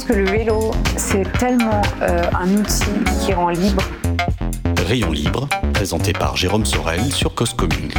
Pense que le vélo, c'est tellement euh, un outil qui rend libre. Rayon libre, présenté par Jérôme Sorel sur Cause Commune.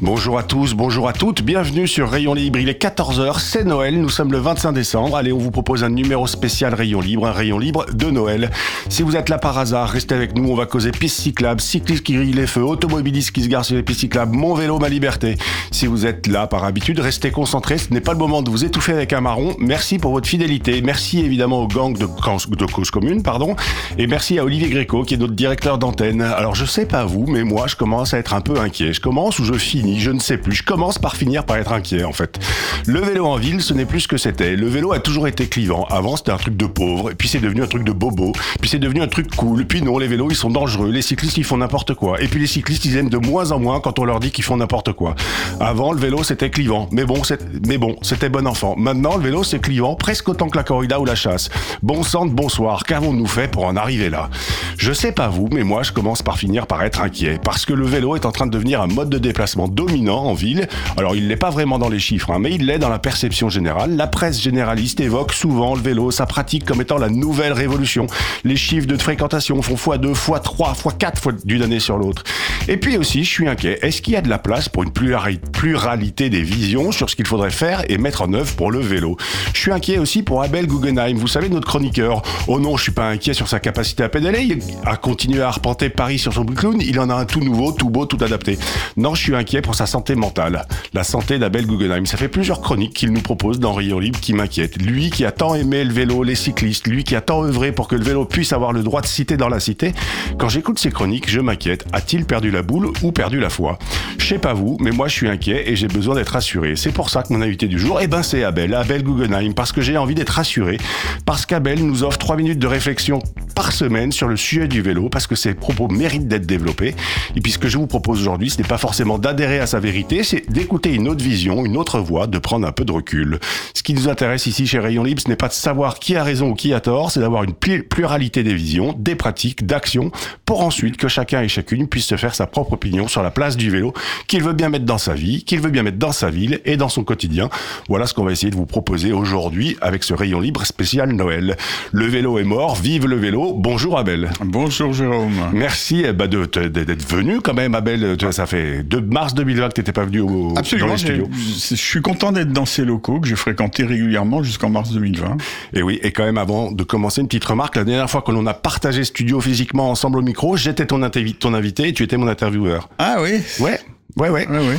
Bonjour à tous, bonjour à toutes, bienvenue sur Rayon Libre. Il est 14h, c'est Noël, nous sommes le 25 décembre. Allez, on vous propose un numéro spécial Rayon Libre, un Rayon Libre de Noël. Si vous êtes là par hasard, restez avec nous, on va causer piste cyclable, cyclistes qui grillent les feux, automobilistes qui se garent sur les pistes cyclables, mon vélo, ma liberté. Si vous êtes là par habitude, restez concentrés, ce n'est pas le moment de vous étouffer avec un marron. Merci pour votre fidélité, merci évidemment au gang de, de Cause Commune, pardon, et merci à Olivier Gréco qui est notre directeur d'antenne. Alors je sais pas vous, mais moi je commence à être un peu inquiet. Je commence ou je finis je ne sais plus. Je commence par finir par être inquiet en fait. Le vélo en ville, ce n'est plus ce que c'était. Le vélo a toujours été clivant. Avant, c'était un truc de pauvre, puis c'est devenu un truc de bobo, puis c'est devenu un truc cool. Puis non, les vélos, ils sont dangereux. Les cyclistes, ils font n'importe quoi. Et puis les cyclistes, ils aiment de moins en moins quand on leur dit qu'ils font n'importe quoi. Avant, le vélo, c'était clivant. Mais bon, mais bon, c'était bon enfant. Maintenant, le vélo, c'est clivant presque autant que la corrida ou la chasse. Bon sang bonsoir. Qu'avons-nous fait pour en arriver là? Je sais pas vous, mais moi, je commence par finir par être inquiet. Parce que le vélo est en train de devenir un mode de déplacement dominant en ville. Alors il l'est pas vraiment dans les chiffres, hein, mais il l'est dans la perception générale. La presse généraliste évoque souvent le vélo, sa pratique comme étant la nouvelle révolution. Les chiffres de fréquentation font x2, x3, x4 fois d'une année sur l'autre. Et puis aussi, je suis inquiet. Est-ce qu'il y a de la place pour une pluralité des visions sur ce qu'il faudrait faire et mettre en œuvre pour le vélo? Je suis inquiet aussi pour Abel Guggenheim, vous savez, notre chroniqueur. Oh non, je suis pas inquiet sur sa capacité à pédaler, à continuer à arpenter Paris sur son clown. Il en a un tout nouveau, tout beau, tout adapté. Non, je suis inquiet pour sa santé mentale, la santé d'Abel Guggenheim. Ça fait plusieurs chroniques qu'il nous propose dans Rio Libre qui m'inquiètent. Lui qui a tant aimé le vélo, les cyclistes, lui qui a tant œuvré pour que le vélo puisse avoir le droit de citer dans la cité, quand j'écoute ces chroniques, je m'inquiète. A-t-il perdu la boule ou perdu la foi? Je sais pas vous, mais moi je suis inquiet et j'ai besoin d'être rassuré. C'est pour ça que mon invité du jour, eh ben c'est Abel, Abel Guggenheim, parce que j'ai envie d'être rassuré, parce qu'Abel nous offre trois minutes de réflexion par semaine sur le sujet du vélo, parce que ses propos méritent d'être développés. Et puis ce que je vous propose aujourd'hui, ce n'est pas forcément d'adhérer à sa vérité, c'est d'écouter une autre vision, une autre voix, de prendre un peu de recul. Ce qui nous intéresse ici chez Rayon Libre, ce n'est pas de savoir qui a raison ou qui a tort, c'est d'avoir une pluralité des visions, des pratiques, d'actions, pour ensuite que chacun et chacune puisse se faire sa propre opinion sur la place du vélo qu'il veut bien mettre dans sa vie, qu'il veut bien mettre dans sa ville et dans son quotidien. Voilà ce qu'on va essayer de vous proposer aujourd'hui avec ce Rayon Libre spécial Noël. Le vélo est mort, vive le vélo. Bonjour Abel. Bonjour Jérôme. Merci eh ben, d'être venu quand même Abel. Ça fait de mars 2020 que tu pas venu au, Absolument, Je suis content d'être dans ces locaux que j'ai fréquentés régulièrement jusqu'en mars 2020. Et oui, et quand même avant de commencer, une petite remarque. La dernière fois que l'on a partagé studio physiquement ensemble au micro, j'étais ton, ton invité et tu étais mon intervieweur. Ah oui? Ouais. Ouais, ouais. ouais, ouais.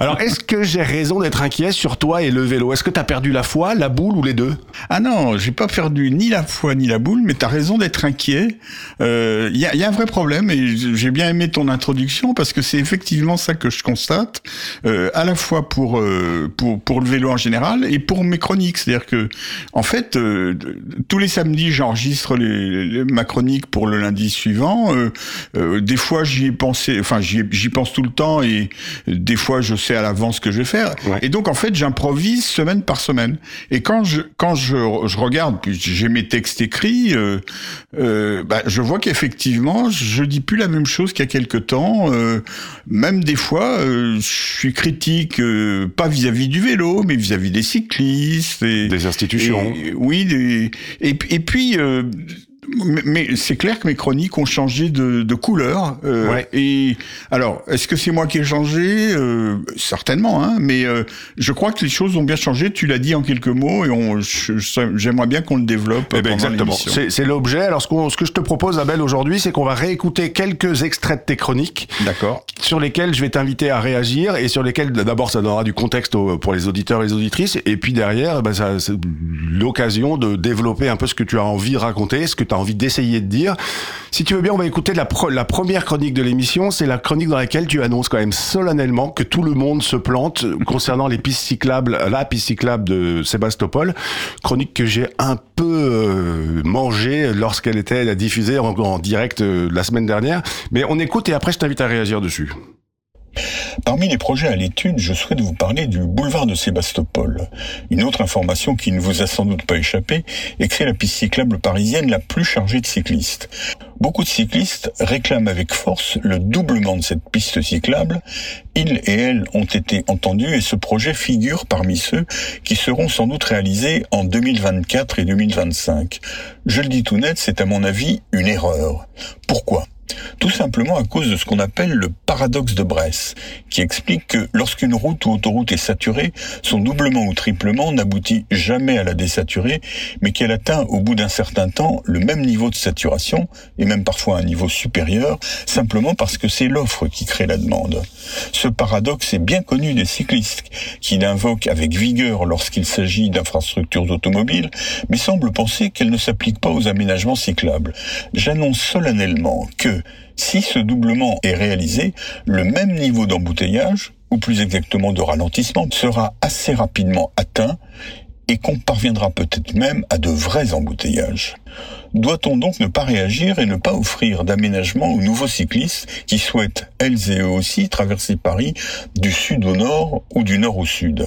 Alors, est-ce que j'ai raison d'être inquiet sur toi et le vélo? Est-ce que tu as perdu la foi, la boule ou les deux? Ah non, j'ai pas perdu ni la foi ni la boule, mais tu as raison d'être inquiet. Il euh, y, a, y, a, un vrai problème et j'ai bien aimé ton introduction parce que c'est effectivement ça que je constate, euh, à la fois pour, euh, pour pour le vélo en général et pour mes chroniques. C'est-à-dire que, en fait, euh, tous les samedis, j'enregistre les, les, ma chronique pour le lundi suivant. Euh, des fois, j'y ai pensé, enfin, j'y pense tout le temps et des fois je sais à l'avance ce que je vais faire. Et donc en fait j'improvise semaine par semaine. Et quand je quand je, je regarde, puis j'ai mes textes écrits, euh, euh, bah, je vois qu'effectivement je dis plus la même chose qu'il y a quelque temps. Euh, même des fois euh, je suis critique euh, pas vis-à-vis du vélo, mais vis-à-vis des cyclistes, et, des institutions. oui, des, et, et puis mais, c'est clair que mes chroniques ont changé de, de couleur. Euh, ouais. Et alors, est-ce que c'est moi qui ai changé? Euh, Certainement, hein, mais euh, je crois que les choses ont bien changé. Tu l'as dit en quelques mots, et j'aimerais bien qu'on le développe. Eh ben exactement. C'est l'objet. Alors, ce, ce, que je te propose, Abel, aujourd'hui, c'est qu'on va réécouter quelques extraits de tes chroniques. D'accord. Sur lesquels je vais t'inviter à réagir et sur lesquels, d'abord, ça donnera du contexte pour les auditeurs et les auditrices, et puis derrière, ben, ça, c'est l'occasion de développer un peu ce que tu as envie de raconter, ce que tu envie d'essayer de dire. Si tu veux bien, on va écouter la, première chronique de l'émission. C'est la chronique dans laquelle tu annonces quand même solennellement que tout le monde se plante concernant les pistes cyclables, la piste cyclable de Sébastopol. Chronique que j'ai un peu euh, mangée lorsqu'elle était diffusée en, en direct euh, la semaine dernière. Mais on écoute et après je t'invite à réagir dessus. Parmi les projets à l'étude, je souhaite vous parler du boulevard de Sébastopol. Une autre information qui ne vous a sans doute pas échappé est que c'est la piste cyclable parisienne la plus chargée de cyclistes. Beaucoup de cyclistes réclament avec force le doublement de cette piste cyclable. Ils et elles ont été entendus et ce projet figure parmi ceux qui seront sans doute réalisés en 2024 et 2025. Je le dis tout net, c'est à mon avis une erreur. Pourquoi? Tout simplement à cause de ce qu'on appelle le paradoxe de Bresse, qui explique que lorsqu'une route ou autoroute est saturée, son doublement ou triplement n'aboutit jamais à la désaturer, mais qu'elle atteint au bout d'un certain temps le même niveau de saturation, et même parfois un niveau supérieur, simplement parce que c'est l'offre qui crée la demande. Ce paradoxe est bien connu des cyclistes, qui l'invoquent avec vigueur lorsqu'il s'agit d'infrastructures automobiles, mais semblent penser qu'elle ne s'applique pas aux aménagements cyclables. J'annonce solennellement que si ce doublement est réalisé, le même niveau d'embouteillage, ou plus exactement de ralentissement, sera assez rapidement atteint et qu'on parviendra peut-être même à de vrais embouteillages. Doit-on donc ne pas réagir et ne pas offrir d'aménagement aux nouveaux cyclistes qui souhaitent, elles et eux aussi, traverser Paris du sud au nord ou du nord au sud?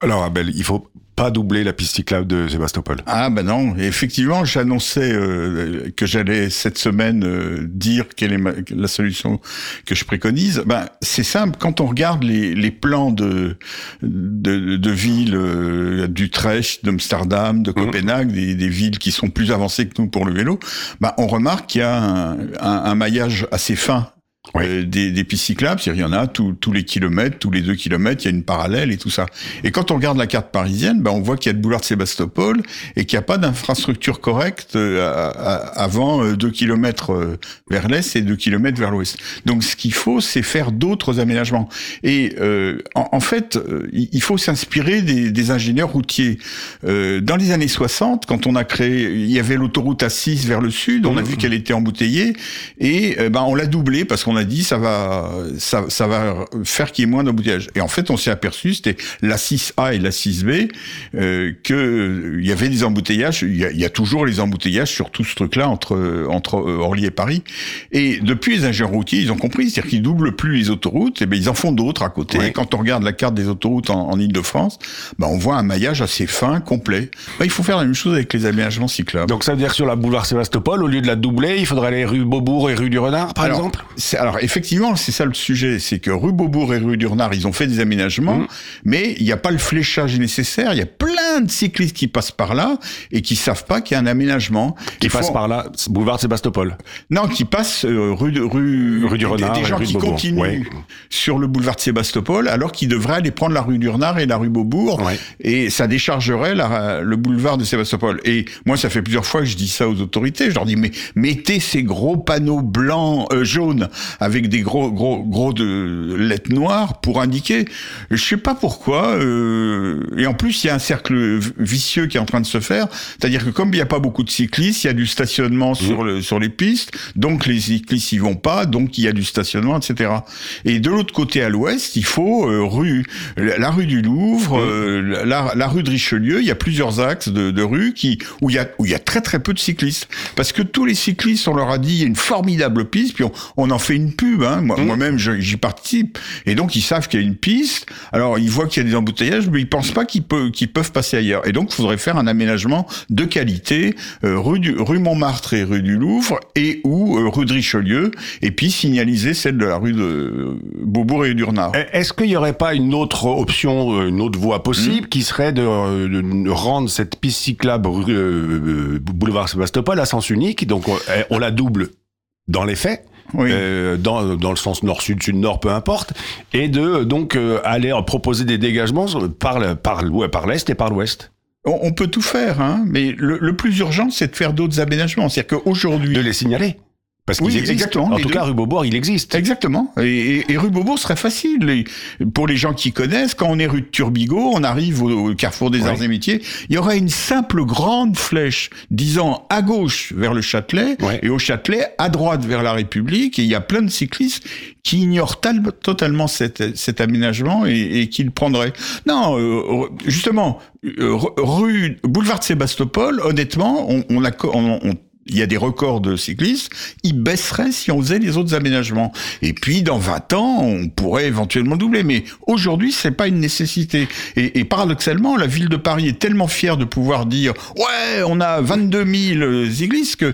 Alors Abel, il faut pas doubler la piste cyclable de Sébastopol. Ah ben non, effectivement, j'annonçais euh, que j'allais cette semaine euh, dire quelle est la solution que je préconise. Ben c'est simple, quand on regarde les, les plans de de, de villes euh, d'Utrecht, d'Amsterdam, de mmh. Copenhague, des, des, villes qui sont plus avancées que nous pour le vélo, ben on remarque qu'il y a un, un, un maillage assez fin euh, des, des, pistes cyclables, il y en a tous les kilomètres, tous les deux kilomètres, il y a une parallèle et tout ça. Et quand on regarde la carte parisienne, ben on voit qu'il y a le boulevard de Sébastopol et qu'il n'y a pas d'infrastructure correcte euh, avant euh, deux kilomètres vers l'est et deux kilomètres vers l'ouest. Donc ce qu'il faut, c'est faire d'autres aménagements. Et en, en, fait, il faut s'inspirer des, des, ingénieurs routiers. dans les années 60, quand on a créé, il y avait l'autoroute A6 vers le sud, on a mmh. vu qu'elle était embouteillée et ben on l'a doublée parce qu'on a dit ça va ça, ça va faire qu'il y ait moins d'embouteillage. Et en fait, on s'est aperçu, c'était la 6A et la 6B, euh, que il y avait des embouteillages. Il y, a, il y, a, toujours les embouteillages sur tout ce truc-là entre entre euh, Orly et Paris. Et depuis, les ingénieurs routiers, ils ont compris, c'est-à-dire qu'ils doublent plus les autoroutes, et ben ils en font d'autres à côté. Et quand on regarde la carte des autoroutes en, en Ile-de-France, ben on voit un maillage assez fin, complet. Ben, il faut faire la même chose avec les aménagements cyclables. Donc ça veut dire que sur la boulevard Sébastopol, au lieu de la doubler, il faudrait aller rue Beaubourg et rue du Renard, par alors, exemple? Alors effectivement, c'est ça le sujet, c'est que rue Beaubourg et rue du Renard, ils ont fait des aménagements, mmh. mais il n'y a pas le fléchage nécessaire. Il y a plein de cyclistes qui passent par là et qui savent pas qu'il y a un aménagement. Qui passent par là, boulevard Sébastopol. Non, qui passent euh, rue de, rue rue du Renard, des, des gens qui continuent sur le boulevard de Sébastopol, alors qu'ils devraient aller prendre la rue du Renard et la rue Beaubourg, ouais. et ça déchargerait la, le boulevard de Sébastopol. Et moi, ça fait plusieurs fois que je dis ça aux autorités. Je leur dis mais mettez ces gros panneaux blancs, euh, jaunes avec des gros gros gros de lettres noires pour indiquer. Je sais pas pourquoi. Euh, et en plus, il y a un cercle vicieux qui est en train de se faire, c'est-à-dire que comme il n'y a pas beaucoup de cyclistes, il y a du stationnement mmh. sur le sur les pistes, donc les cyclistes y vont pas, donc il y a du stationnement, etc. Et de l'autre côté à l'ouest, il faut euh, rue la rue du Louvre, mmh. euh, la, la, rue de Richelieu. Il y a plusieurs axes de, de rue qui où il y a où il y a très très peu de cyclistes parce que tous les cyclistes on leur a dit il y a une formidable piste, puis on, on en fait une pub. Hein. Moi, mmh. moi-même j'y participe et donc ils savent qu'il y a une piste. Alors ils voient qu'il y a des embouteillages, mais ils pensent pas qu'ils peuvent passer ailleurs. Et donc il faudrait faire un aménagement de qualité euh, rue du rue Montmartre et rue du Louvre et ou euh, rue de Richelieu et puis signaliser celle de la rue de Beaubourg et du Renard. Est-ce qu'il n'y aurait pas une autre option, une autre voie possible mmh. qui serait de, de, rendre cette piste cyclable rue, euh, boulevard Sébastopol à sens unique? Donc on, on la double dans les faits oui. euh, dans, dans le sens nord-sud, sud-nord, peu importe, et de donc euh, aller proposer des dégagements par, par, par l'est et par l'ouest. On, on, peut tout faire, hein, mais le, le plus urgent, c'est de faire d'autres aménagements. C'est-à-dire qu'aujourd'hui... De les signaler Parce Oui, existent. exactement, En tout deux. cas, rue Beaubourg, il existe. Exactement. Et, et, et rue Beaubourg serait facile. Les- pour les gens qui connaissent, quand on est rue de Turbigo, on arrive au, au carrefour des arts et métiers, il y aurait une simple grande flèche disant à gauche vers le Châtelet et au Châtelet à droite vers la République. Et il y a plein de cyclistes qui ignorent tal- totalement cet, cet aménagement et, et qui le prendraient. Non, euh, justement, euh, rue boulevard de Sébastopol, honnêtement, on, on a on- on- il y a des records de cyclistes, ils baisseraient si on faisait les autres aménagements. Et puis, dans 20 ans, on pourrait éventuellement doubler. Mais aujourd'hui, c'est pas une nécessité. Et, et paradoxalement, la ville de Paris est tellement fière de pouvoir dire, ouais, on a 22 000 cyclistes que,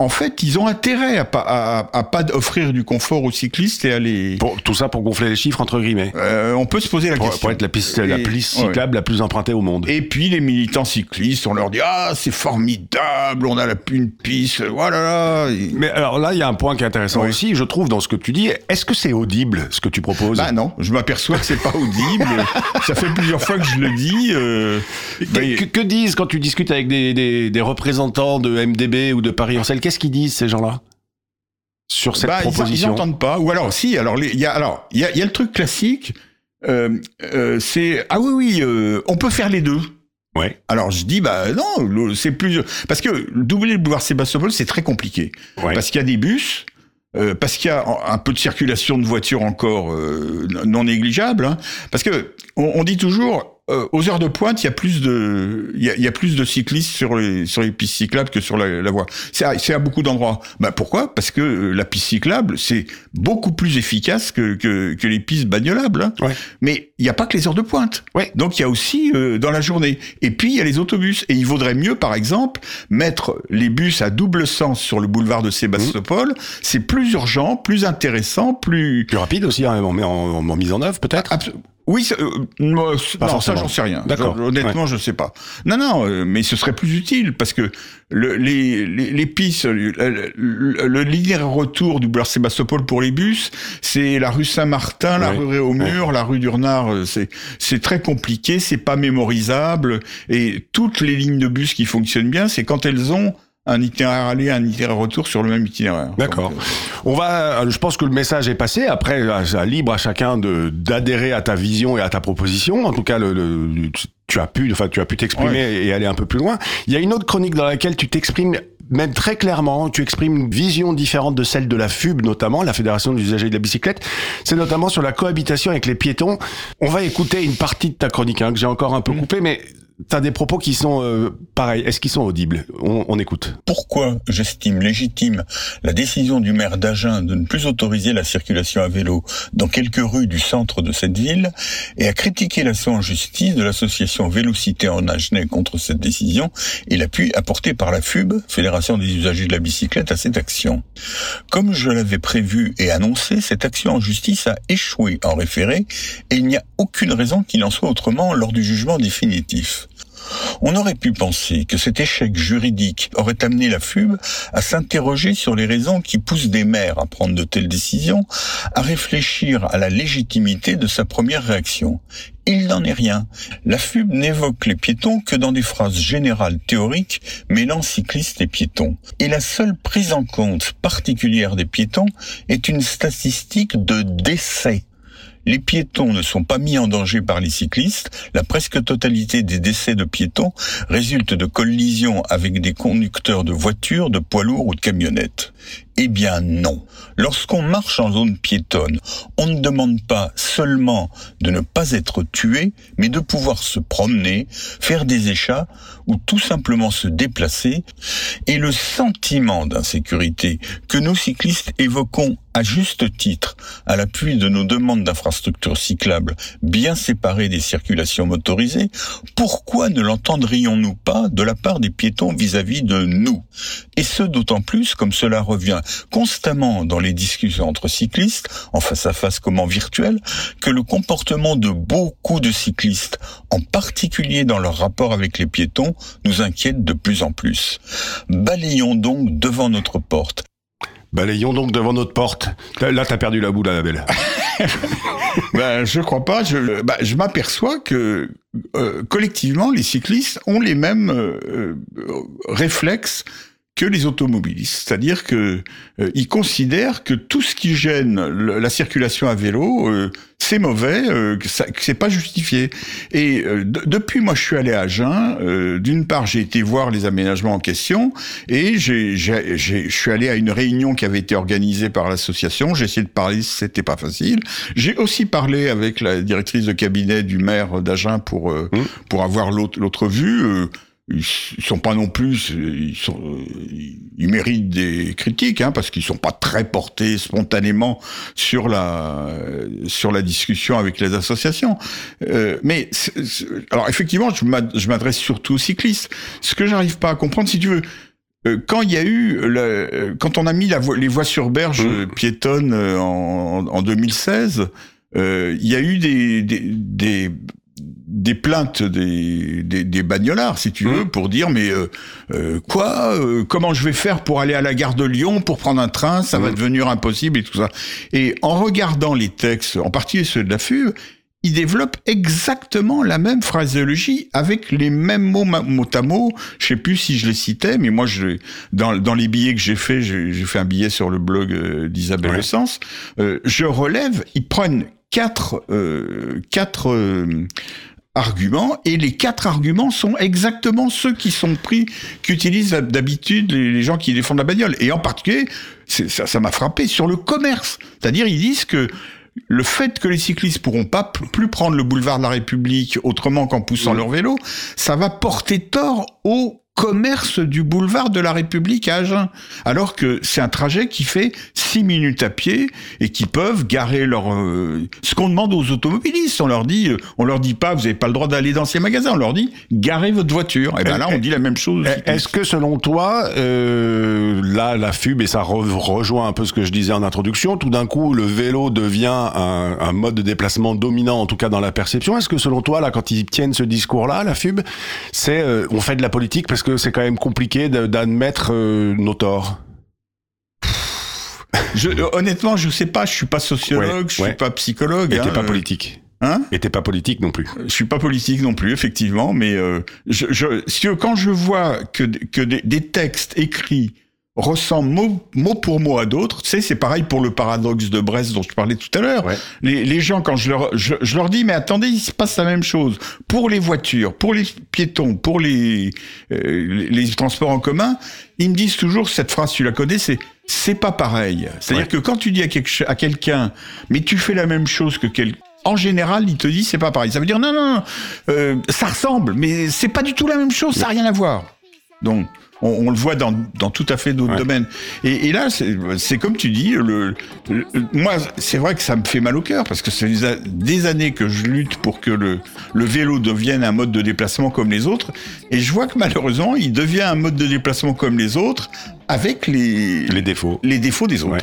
en fait, ils ont intérêt à pas, à, à pas offrir du confort aux cyclistes et à les, Pour, tout ça pour gonfler les chiffres, entre guillemets. euh, on peut se poser la Pour, question. pour être la piste, la piste ouais. cyclable la plus empruntée au monde. Et puis les militants cyclistes, on leur dit ah c'est formidable, on a la, une piste, voilà. Et- Mais alors là, il y a un point qui est intéressant aussi, je trouve, dans ce que tu dis. Est-ce que c'est audible, ce que tu proposes? Bah non, je m'aperçois que c'est pas audible. Ça fait plusieurs fois que je le dis. euh, Que, mais- que- que disent quand tu discutes avec des, des- des représentants de MDB ou de Paris Ancel Qu'est-ce qu'ils disent ces gens-là sur cette bah, ils- Ils proposition? n'entendent pas. Ou alors si. Alors il y a alors il y a, il y a le truc classique. euh, euh, c'est ah oui oui, euh, on peut faire les deux. Ouais. Alors je dis bah non, c'est plus parce que doubler le boulevard Sébastopol c'est très compliqué. Ouais. Parce qu'il y a des bus, parce qu'il y a un peu de circulation de voitures encore non négligeable. hein. parce que on, on dit toujours euh, aux heures de pointe, il y a plus de il y y a plus de cyclistes sur les sur les pistes cyclables que sur la, la voie. C'est à, c'est à beaucoup d'endroits. Bah pourquoi? Parce que euh, la piste cyclable c'est beaucoup plus efficace que que, que les pistes bagnolables. hein. Ouais. Mais il n'y a pas que les heures de pointe. Ouais. Donc il y a aussi euh, dans la journée. Et puis il y a les autobus. Et il vaudrait mieux, par exemple, mettre les bus à double sens sur le boulevard de Sébastopol. C'est plus urgent, plus intéressant, plus. Plus rapide aussi, hein, en, en- en mise en œuvre peut-être? Oui, ça, euh, non, ça j'en sais rien. D'accord. Je- Honnêtement, je sais pas. Non, non, euh, mais ce serait plus utile parce que le, les, les, les pistes, le, le, le, le linéaire retour du boulevard Sébastopol pour les bus, c'est la rue Saint-Martin, la Ouais. rue Réaumur, la rue d'Urnard. euh, C'est c'est très compliqué, c'est pas mémorisable et toutes les lignes de bus qui fonctionnent bien, c'est quand elles ont un itinéraire aller, un itinéraire retour sur le même itinéraire. D'accord. Euh, On va, euh, je pense que le message est passé. Après, c'est libre à chacun de d'adhérer à ta vision et à ta proposition. En tout cas, le, le- tu as pu, enfin, tu as pu t'exprimer et aller un peu plus loin. Il y a une autre chronique dans laquelle tu t'exprimes même très clairement. Tu exprimes une vision différente de celle de la FUB, notamment la Fédération des usagers de la bicyclette. C'est notamment sur la cohabitation avec les piétons. On va écouter une partie de ta chronique hein, que j'ai encore un peu Mmh. coupée, mais T'as des propos qui sont euh, pareils. Est-ce qu'ils sont audibles? On, on écoute. Pourquoi j'estime légitime la décision du maire d'Agen de ne plus autoriser la circulation à vélo dans quelques rues du centre de cette ville et à critiquer l'action en justice de l'association Vélocité en Agenais contre cette décision et l'appui apporté par la FUB, Fédération des usagers de la bicyclette, à cette action? Comme je l'avais prévu et annoncé, cette action en justice a échoué en référé et il n'y a aucune raison qu'il en soit autrement lors du jugement définitif. On aurait pu penser que cet échec juridique aurait amené la FUB à s'interroger sur les raisons qui poussent des maires à prendre de telles décisions, à réfléchir à la légitimité de sa première réaction. Il n'en est rien. La FUB n'évoque les piétons que dans des phrases générales théoriques mêlant cyclistes et piétons. Et la seule prise en compte particulière des piétons est une statistique de décès les piétons ne sont pas mis en danger par les cyclistes. La presque totalité des décès de piétons résulte de collisions avec des conducteurs de voitures, de poids lourds ou de camionnettes. Eh bien non. Lorsqu'on marche en zone piétonne, on ne demande pas seulement de ne pas être tué, mais de pouvoir se promener, faire des échats ou tout simplement se déplacer. Et le sentiment d'insécurité que nos cyclistes évoquons à juste titre à l'appui de nos demandes d'infrastructures cyclables bien séparées des circulations motorisées, pourquoi ne l'entendrions-nous pas de la part des piétons vis-à-vis de nous? Et ce d'autant plus comme cela revient constamment dans les discussions entre cyclistes, en face à face comme en virtuel, que le comportement de beaucoup de cyclistes, en particulier dans leur rapport avec les piétons, nous inquiète de plus en plus. Balayons donc devant notre porte. Balayons donc devant notre porte. Là, t'as perdu la boule, Annabelle. ben, je crois pas. Je, ben, je m'aperçois que euh, collectivement, les cyclistes ont les mêmes euh, réflexes que les automobilistes, c'est-à-dire que euh, ils considèrent que tout ce qui gêne le- la circulation à vélo, euh, c'est mauvais, euh, que, ça- que c'est pas justifié. Et euh, de- depuis moi je suis allé à Agen, euh, d'une part j'ai été voir les aménagements en question et j'ai, j'ai, j'ai- je suis allé à une réunion qui avait été organisée par l'association. J'ai essayé de parler, c'était pas facile. J'ai aussi parlé avec la directrice de cabinet du maire d'Agen pour euh, Mmh. pour avoir l'autre l'autre vue. Euh, ils sont pas non plus, ils sont, euh, ils méritent des critiques, hein, parce qu'ils sont pas très portés spontanément sur la sur la discussion avec les associations. Euh, mais alors effectivement, je m'ad- je m'adresse surtout aux cyclistes. Ce que j'arrive pas à comprendre, si tu veux. euh, Quand il y a eu, le- euh, quand on a mis la les voies sur berge Mmh. euh, piétonnes euh, en, en 2016, euh, il y a eu des, des, des, des plaintes des, des, des bagnolards, si tu veux, Mmh. pour dire mais euh, euh, quoi, euh, comment je vais faire pour aller à la gare de Lyon pour prendre un train, ça va Mmh. devenir impossible et tout ça. Et en regardant les textes, en particulier ceux de la FUV, ils développent exactement la même phraséologie avec les mêmes mots mot à mot. Je sais plus si je les citais, mais moi, je, dans, dans les billets que j'ai fait, j'ai fait un billet sur le blog euh, d'Isabelle Ouais. Sens. Euh, je relève, ils prennent quatre, euh, quatre euh, arguments et les quatre arguments sont exactement ceux qui sont pris qu'utilisent d'habitude les, gens qui défendent la bagnole. Et en particulier ça m'a frappé sur le commerce. C'est-à-dire ils disent que le fait que les cyclistes pourront pas plus prendre le boulevard de la République autrement qu'en poussant leur vélo, ça va porter tort au commerce du boulevard de la République à Agen. Alors que c'est un trajet qui fait six minutes à pied et qui peuvent garer leur... euh, ce qu'on demande aux automobilistes, on leur dit, euh, on leur dit pas, vous n'avez pas le droit d'aller dans ces magasins, on leur dit, garez votre voiture. Et ben là, on dit la même chose. Eh. Est-ce que selon toi, euh, là, la FUB, et ça re- rejoint un peu ce que je disais en introduction, tout d'un coup, le vélo devient un, un mode de déplacement dominant, en tout cas dans la perception. Est-ce que selon toi, là, quand ils tiennent ce discours-là, la FUB, c'est euh, on fait de la politique parce que c'est quand même compliqué d'admettre euh, nos torts Je, honnêtement, je sais pas, je suis pas sociologue, Ouais, je suis ouais. pas psychologue. Et t'es hein, pas euh, politique. Hein Et t'es pas politique non plus. Je suis pas politique non plus, effectivement, mais euh, je, je, quand je vois que, que des, des textes écrits ressemblent mot, mot pour mot à d'autres, tu sais, c'est pareil pour le paradoxe de Brest dont je parlais tout à l'heure. Ouais. Les, les gens, quand je leur, je, je leur dis, mais attendez, il se passe la même chose pour les voitures, pour les piétons, pour les, euh, les, les transports en commun, ils me disent toujours cette phrase, tu la connais, c'est c'est pas pareil. C'est-à-dire Ouais. que quand tu dis à, quelque, à quelqu'un, mais tu fais la même chose que quelqu'un, en général, il te dit c'est pas pareil. Ça veut dire non, non, non, euh, ça ressemble, mais c'est pas du tout la même chose, ça n'a rien à voir. Donc, on, on le voit dans, dans tout à fait d'autres Ouais. domaines. Et, et là, c'est comme tu dis, le, le- moi, c'est vrai que ça me fait mal au cœur, parce que c'est des, années que je lutte pour que le, le vélo devienne un mode de déplacement comme les autres, et je vois que malheureusement, il devient un mode de déplacement comme les autres, avec les, Les défauts. les défauts des autres. Ouais.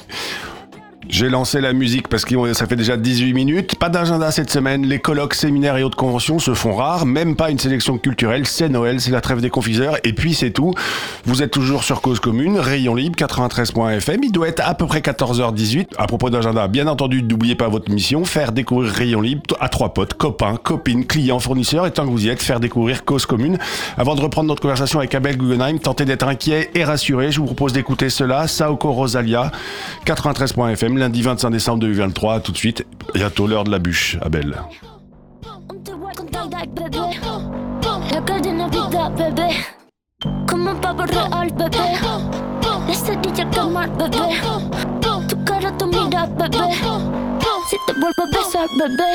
J'ai lancé la musique parce que ça fait déjà 18 minutes. Pas d'agenda cette semaine. Les colloques, séminaires et autres conventions se font rares. Même pas une sélection culturelle. C'est Noël, c'est la trêve des confiseurs. Et puis c'est tout. Vous êtes toujours sur Cause Commune, Rayon Libre, 93.fm. Il doit être à peu près 14h18. À propos d'agenda, bien entendu, n'oubliez pas votre mission. Faire découvrir Rayon Libre à trois potes, copains, copines, clients, fournisseurs. Et tant que vous y êtes, faire découvrir Cause Commune. Avant de reprendre notre conversation avec Abel Guggenheim, tentez d'être inquiet et rassuré. Je vous propose d'écouter cela. Saoko Rosalia, 93.fm, lundi 25 décembre 2023. Tout de suite. Bientôt l'heure de la bûche, Abel. On te voit con Tag bébé? La de Navidad, bébé. Como un pavo real, bebé. La cerilla quemar, bebé. Tu cara, tu mira, bebé. Si te vuelvo a besar, bebé.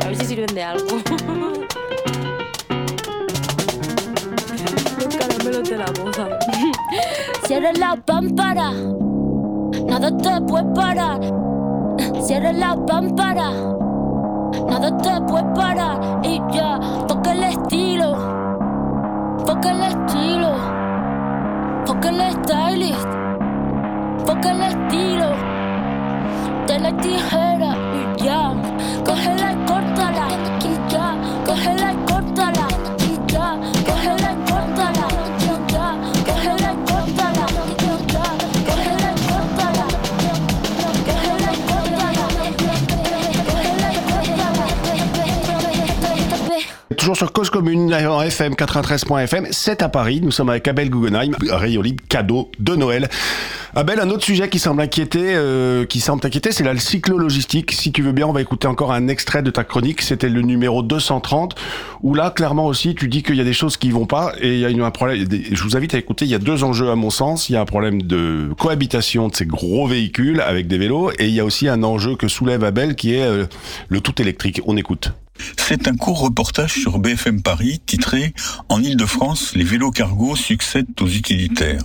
A ver si sirven de algo. Los caramelos de la boda. Cierra la pámpara. Nada te puede parar. Cierra la pámpara. Nada te puede parar. Y ya, toca el estilo. Toca el estilo. Toca el stylist. Toca el estilo. De la tijera. Y ya, cógela y toujours sur Cause Commune, en FM 93.fm. C'est à Paris. Nous sommes avec Abel Guggenheim, rayon libre cadeau de Noël. Abel, un autre sujet qui semble inquiéter, euh, qui semble t'inquiéter, c'est la cyclo-logistique. Si tu veux bien, on va écouter encore un extrait de ta chronique. C'était le numéro 230, où là, clairement aussi, tu dis qu'il y a des choses qui vont pas et il y a un problème. Je vous invite à écouter. Il y a deux enjeux à mon sens. Il y a un problème de cohabitation de ces gros véhicules avec des vélos et il y a aussi un enjeu que soulève Abel qui est euh, le tout électrique. On écoute. C'est un court reportage sur BFM Paris titré En Ile-de-France, les vélos cargo succèdent aux utilitaires.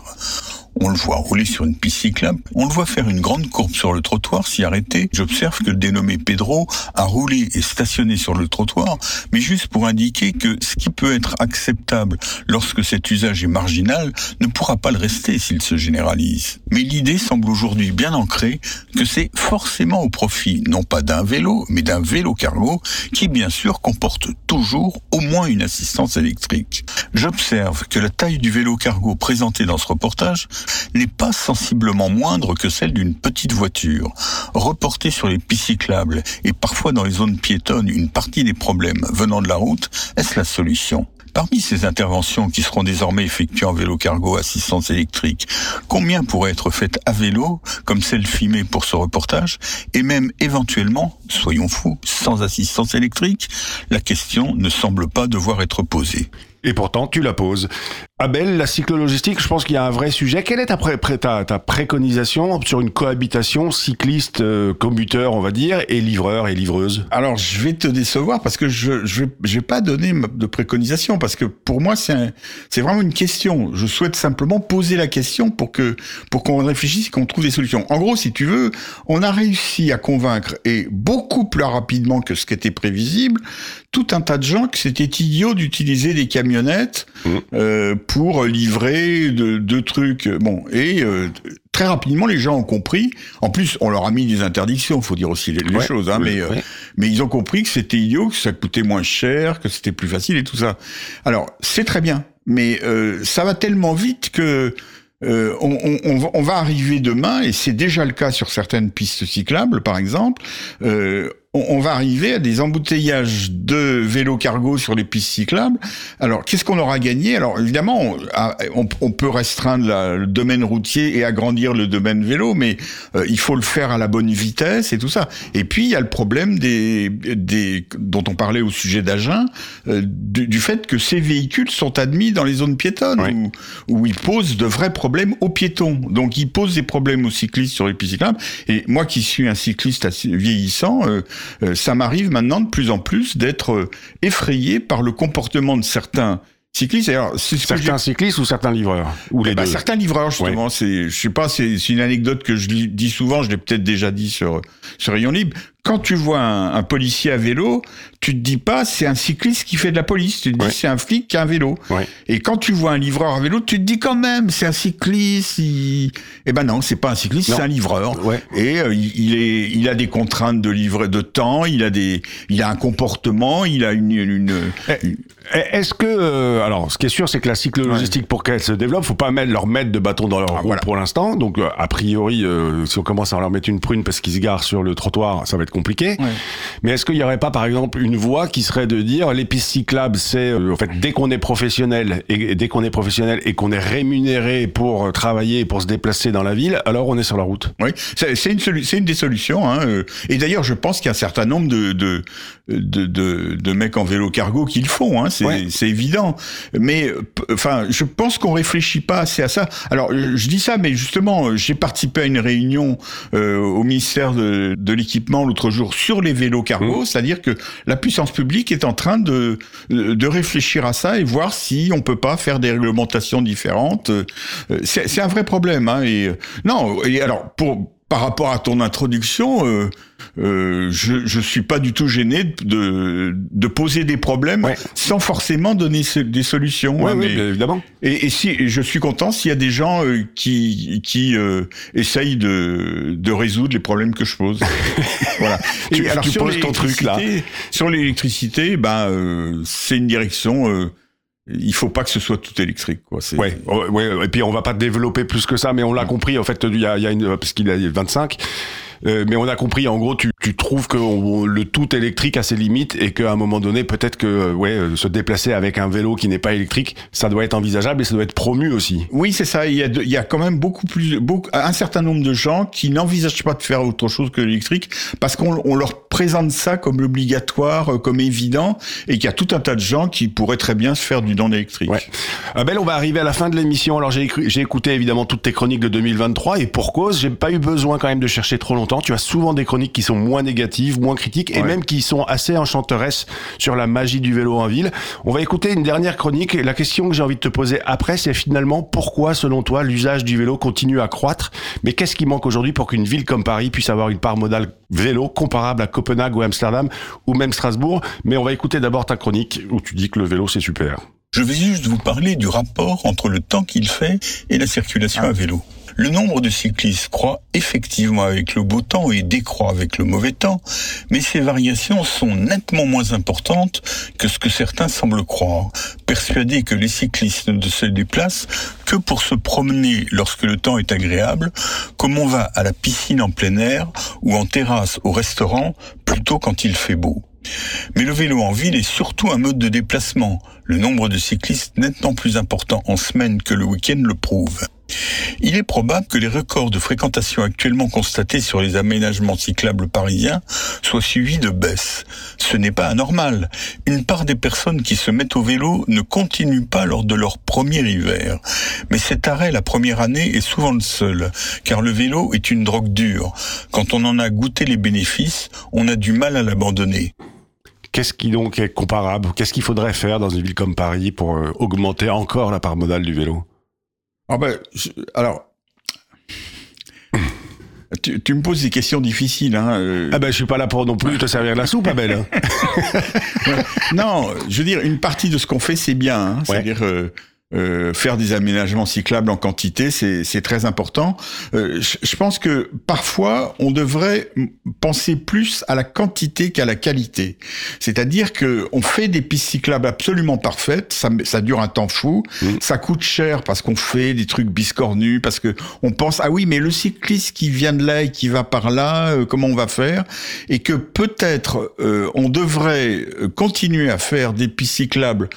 On le voit rouler sur une piste cyclable, on le voit faire une grande courbe sur le trottoir, s'y arrêter. J'observe que le dénommé Pedro a roulé et stationné sur le trottoir, mais juste pour indiquer que ce qui peut être acceptable lorsque cet usage est marginal ne pourra pas le rester s'il se généralise. Mais l'idée semble aujourd'hui bien ancrée que c'est forcément au profit non pas d'un vélo, mais d'un vélo cargo qui bien sûr comporte toujours au moins une assistance électrique. J'observe que la taille du vélo cargo présenté dans ce reportage n'est pas sensiblement moindre que celle d'une petite voiture. Reporter sur les pistes cyclables et parfois dans les zones piétonnes une partie des problèmes venant de la route, est-ce la solution? Parmi ces interventions qui seront désormais effectuées en vélo cargo assistance électrique, combien pourraient être faites à vélo, comme celle filmée pour ce reportage, et même éventuellement, soyons fous, sans assistance électrique? La question ne semble pas devoir être posée. Et pourtant, tu la poses. Abel, la cyclologistique, je pense qu'il y a un vrai sujet. Quelle est ta, ta, préconisation sur une cohabitation cycliste, euh, commuteur, on va dire, et livreur et livreuse? Alors, je vais te décevoir parce que je je vais, pas donner de préconisation parce que pour moi c'est vraiment une question. Je souhaite simplement poser la question pour que pour qu'on réfléchisse et qu'on trouve des solutions. En gros, si tu veux, on a réussi à convaincre et beaucoup plus rapidement que ce qui était prévisible tout un tas de gens que c'était idiot d'utiliser des camionnettes euh, pour livrer de, de trucs. Bon, et euh, très rapidement, les gens ont compris. En plus, on leur a mis des interdictions, faut dire aussi les, les Ouais, choses. Hein, oui, mais, euh, mais ils ont compris que c'était idiot, que ça coûtait moins cher, que c'était plus facile et tout ça. Alors, c'est très bien, mais euh, ça va tellement vite que euh, on, on- on va arriver demain, et c'est déjà le cas sur certaines pistes cyclables, par exemple, euh, on, on va arriver à des embouteillages de vélos cargo sur les pistes cyclables. Alors, qu'est-ce qu'on aura gagné? Alors, évidemment, on, ah, on- peut restreindre la- le domaine routier et agrandir le domaine vélo, mais euh, il faut le faire à la bonne vitesse et tout ça. Et puis, il y a le problème des, des dont on parlait au sujet d'Agen, euh, du, du fait que ces véhicules sont admis dans les zones piétonnes où, où ils posent de vrais problèmes aux piétons. Donc, ils posent des problèmes aux cyclistes sur les pistes cyclables. Et moi, qui suis un cycliste vieillissant, euh, ça m'arrive maintenant de plus en plus d'être euh, effrayé par le comportement de certains cyclistes. C'est ce Certains cyclistes ou certains livreurs Ou les eh ben, deux certains livreurs justement, c'est, je sais pas, c'est, une anecdote que je dis souvent, je l'ai peut-être déjà dit sur sur Rayon Libre. Quand tu vois un, un policier à vélo, tu te dis pas c'est un cycliste qui fait de la police, tu te dis Ouais. c'est un flic qui a un vélo. Ouais. Et quand tu vois un livreur à vélo, tu te dis quand même c'est un cycliste. Il... Eh ben non, c'est pas un cycliste, c'est un livreur. Ouais. Et euh, il, il est, il a des contraintes de livrer de temps, il a des, il a un comportement, il a une, une, Eh, Est-ce que, euh, alors, ce qui est sûr, c'est que la cyclo-logistique, pour qu'elle se développe, faut pas mettre, leur mettre de bâton dans leur roue Ah, voilà. pour l'instant. Donc, euh, a priori, euh, si on commence à leur mettre une prune parce qu'ils se garent sur le trottoir, ça va être compliqué. Ouais. Mais est-ce qu'il y aurait pas, par exemple, une voie qui serait de dire les pistes cyclables, c'est euh, en fait dès qu'on est professionnel et, dès qu'on est professionnel et qu'on est rémunéré pour euh, travailler, et pour se déplacer dans la ville, alors on est sur la route. Oui, c'est une, des solutions. Hein. euh. Et d'ailleurs, je pense qu'il y a un certain nombre de, de, de, de, de mecs en vélo cargo qui le font. Hein. C'est Ouais. évident. Mais enfin, je pense qu'on réfléchit pas assez à ça. Alors, je, dis ça, mais justement, j'ai participé à une réunion euh, au ministère de, de l'équipement l'autre jour sur les vélos cargo, c'est-à-dire que la puissance publique est en train de, de réfléchir à ça et voir si on peut pas faire des réglementations différentes. Euh, C'est un vrai problème. Hein. Et, euh, non, et alors pour par rapport à ton introduction, euh, euh, je je suis pas du tout gêné de de poser des problèmes Ouais. sans forcément donner des solutions. Ouais, hein, mais- bien évidemment. et, et si et je suis content s'il y a des gens euh, qui qui euh, essayent de de résoudre les problèmes que je pose. voilà. Tu- tu sur poses ton truc, là. Sur l'électricité, ben euh, c'est une direction. Il faut pas que ce soit tout électrique, quoi. C'est- Ouais, ouais, ouais, et puis on va pas développer plus que ça, mais on l'a compris, en fait, il y a, y a une, parce qu'il a 25, euh, mais on a compris, en gros, tu, trouves que on- le tout électrique a ses limites et qu'à un moment donné, peut-être que euh, ouais, euh, se déplacer avec un vélo qui n'est pas électrique, ça doit être envisageable et ça doit être promu aussi. Oui, c'est ça. Il y, a de- il y a quand même beaucoup plus, beaucoup, un certain nombre de gens qui n'envisagent pas de faire autre chose que l'électrique parce qu'on on leur présente ça comme obligatoire, comme évident, et qu'il y a tout un tas de gens qui pourraient très bien se faire du don électrique. Ouais. Abel, on va arriver à la fin de l'émission. Alors j'ai écouté évidemment toutes tes chroniques de 2023 et pour cause, j'ai pas eu besoin quand même de chercher trop longtemps. Tu as souvent des chroniques qui sont moins négatives, moins critiques et Ouais. même qui sont assez enchanteresses sur la magie du vélo en ville. On va écouter une dernière chronique et la question que j'ai envie de te poser après, c'est finalement pourquoi selon toi l'usage du vélo continue à croître? Mais qu'est-ce qui manque aujourd'hui pour qu'une ville comme Paris puisse avoir une part modale vélo comparable à Copenhague ou Amsterdam ou même Strasbourg? Mais on va écouter d'abord ta chronique où tu dis que le vélo c'est super. Je vais juste vous parler du rapport entre le temps qu'il fait et la circulation à vélo. Le nombre de cyclistes croît effectivement avec le beau temps et décroît avec le mauvais temps, mais ces variations sont nettement moins importantes que ce que certains semblent croire, persuadés que les cyclistes ne se déplacent que pour se promener lorsque le temps est agréable, comme on va à la piscine en plein air ou en terrasse au restaurant plutôt quand il fait beau. Mais le vélo en ville est surtout un mode de déplacement, le nombre de cyclistes nettement plus important en semaine que le week-end le prouve. Il est probable que les records de fréquentation actuellement constatés sur les aménagements cyclables parisiens soient suivis de baisse. Ce n'est pas anormal. Une part des personnes qui se mettent au vélo ne continuent pas lors de leur premier hiver. Mais cet arrêt la première année est souvent le seul, car le vélo est une drogue dure. Quand on en a goûté les bénéfices, on a du mal à l'abandonner. Qu'est-ce qui donc est comparable? Qu'est-ce qu'il faudrait faire dans une ville comme Paris pour euh, augmenter encore la part modale du vélo? Ah ben, je- alors, tu, tu me poses des questions difficiles. Hein, euh. Ah ben je suis pas là pour non plus te servir de la soupe, Abel. non, je veux dire, une partie de ce qu'on fait, c'est bien. Hein, C'est-à-dire euh, euh, faire des aménagements cyclables en quantité, c'est très important. Euh, je, pense que parfois, on devrait penser plus à la quantité qu'à la qualité. C'est-à-dire que on fait des pistes cyclables absolument parfaites, ça, ça dure un temps fou, ça coûte cher parce qu'on fait des trucs biscornus, parce que on pense ah oui, mais le cycliste qui vient de là et qui va par là, euh, comment on va faire? Et que peut-être euh, on devrait euh, continuer à faire des pistes cyclables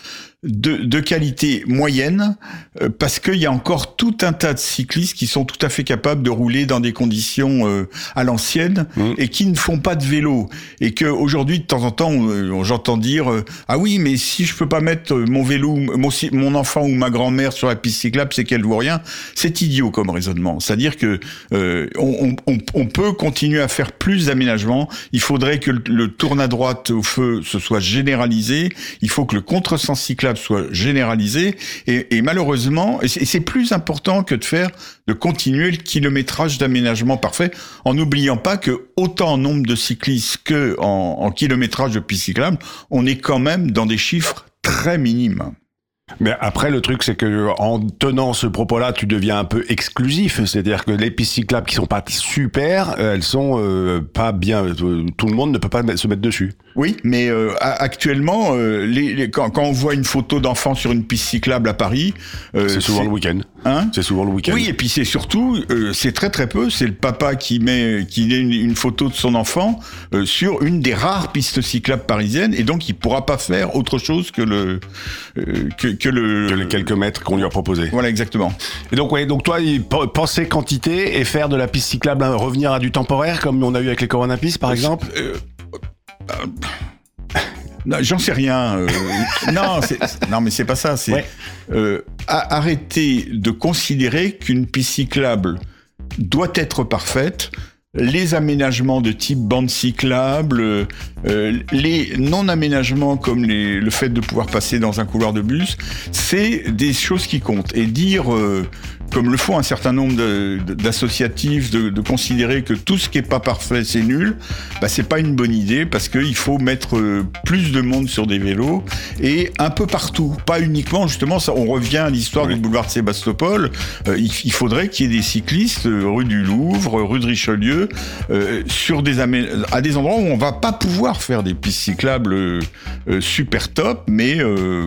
de, de qualité moyenne, euh, parce qu'il y a encore tout un tas de cyclistes qui sont tout à fait capables de rouler dans des conditions euh, à l'ancienne et qui ne font pas de vélo. Et que aujourd'hui, de temps en temps, euh, j'entends dire euh, ah oui, mais si je peux pas mettre euh, mon vélo, mon enfant ou ma grand-mère sur la piste cyclable, c'est qu'elle vaut rien. C'est idiot comme raisonnement. C'est-à-dire que euh, on, on- on peut continuer à faire plus d'aménagements. Il faudrait que le, le tourne à droite au feu se soit généralisé. Il faut que le contresens cyclable soit généralisé. Et, et malheureusement, c'est plus important que de faire, de continuer le kilométrage d'aménagement parfait, en n'oubliant pas que autant en nombre de cyclistes que en, kilométrage de piste cyclable, on est quand même dans des chiffres très minimes. Mais après, le truc, c'est que en tenant ce propos-là, tu deviens un peu exclusif. C'est-à-dire que les pistes cyclables qui sont pas super, elles sont euh, pas bien. euh, Tout le monde ne peut pas se mettre dessus. Oui, mais euh, actuellement, euh, les, les- quand, quand on voit une photo d'enfant sur une piste cyclable à Paris, euh, C'est souvent le week-end. Hein C'est souvent le week-end. Oui, et puis c'est surtout, euh, c'est très très peu, c'est le papa qui met, qui met une, une photo de son enfant euh, sur une des rares pistes cyclables parisiennes, et donc il pourra pas faire autre chose que le euh, que, que le Que les quelques mètres qu'on lui a proposés. Voilà exactement. Et donc, ouais, donc toi, penser quantité et faire de la piste cyclable hein, revenir à du temporaire, comme on a eu avec les Corona Pistes, par exemple? Euh, J'en sais rien. euh, non, non, mais c'est pas ça. C'est Ouais. euh, a- arrêter de considérer qu'une piste cyclable doit être parfaite. Les aménagements de type bande cyclable, euh, les non-aménagements comme les, le fait de pouvoir passer dans un couloir de bus, c'est des choses qui comptent. Et dire, euh, comme le font un certain nombre de- d'associatifs, de, de considérer que tout ce qui est pas parfait c'est nul, bah c'est pas une bonne idée parce qu'il faut mettre euh, plus de monde sur des vélos et un peu partout, pas uniquement justement. Ça, on revient à l'histoire du boulevard de Sébastopol. Euh, il, il faudrait qu'il y ait des cyclistes euh, rue du Louvre, rue de Richelieu, euh, sur des à des endroits où on va pas pouvoir faire des pistes cyclables euh, super top, mais euh,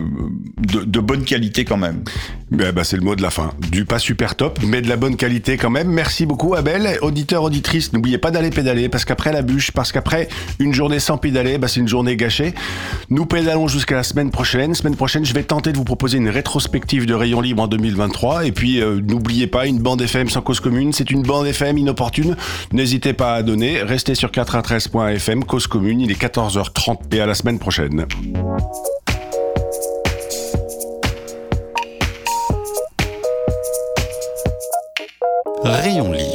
de, de bonne qualité quand même. Ben, ben, c'est le mot de la fin. Du pas super super top, mais de la bonne qualité quand même. Merci beaucoup Abel. Auditeur, auditrice, n'oubliez pas d'aller pédaler parce qu'après la bûche, parce qu'après une journée sans pédaler, bah, c'est une journée gâchée. Nous pédalons jusqu'à la semaine prochaine. Semaine prochaine, je vais tenter de vous proposer une rétrospective de Rayon Libre en 2023. Et puis, euh, n'oubliez pas, une bande FM sans cause commune, c'est une bande FM inopportune. N'hésitez pas à donner. Restez sur 93.fm, cause commune. Il est 14h30 et à la semaine prochaine. Rayon libre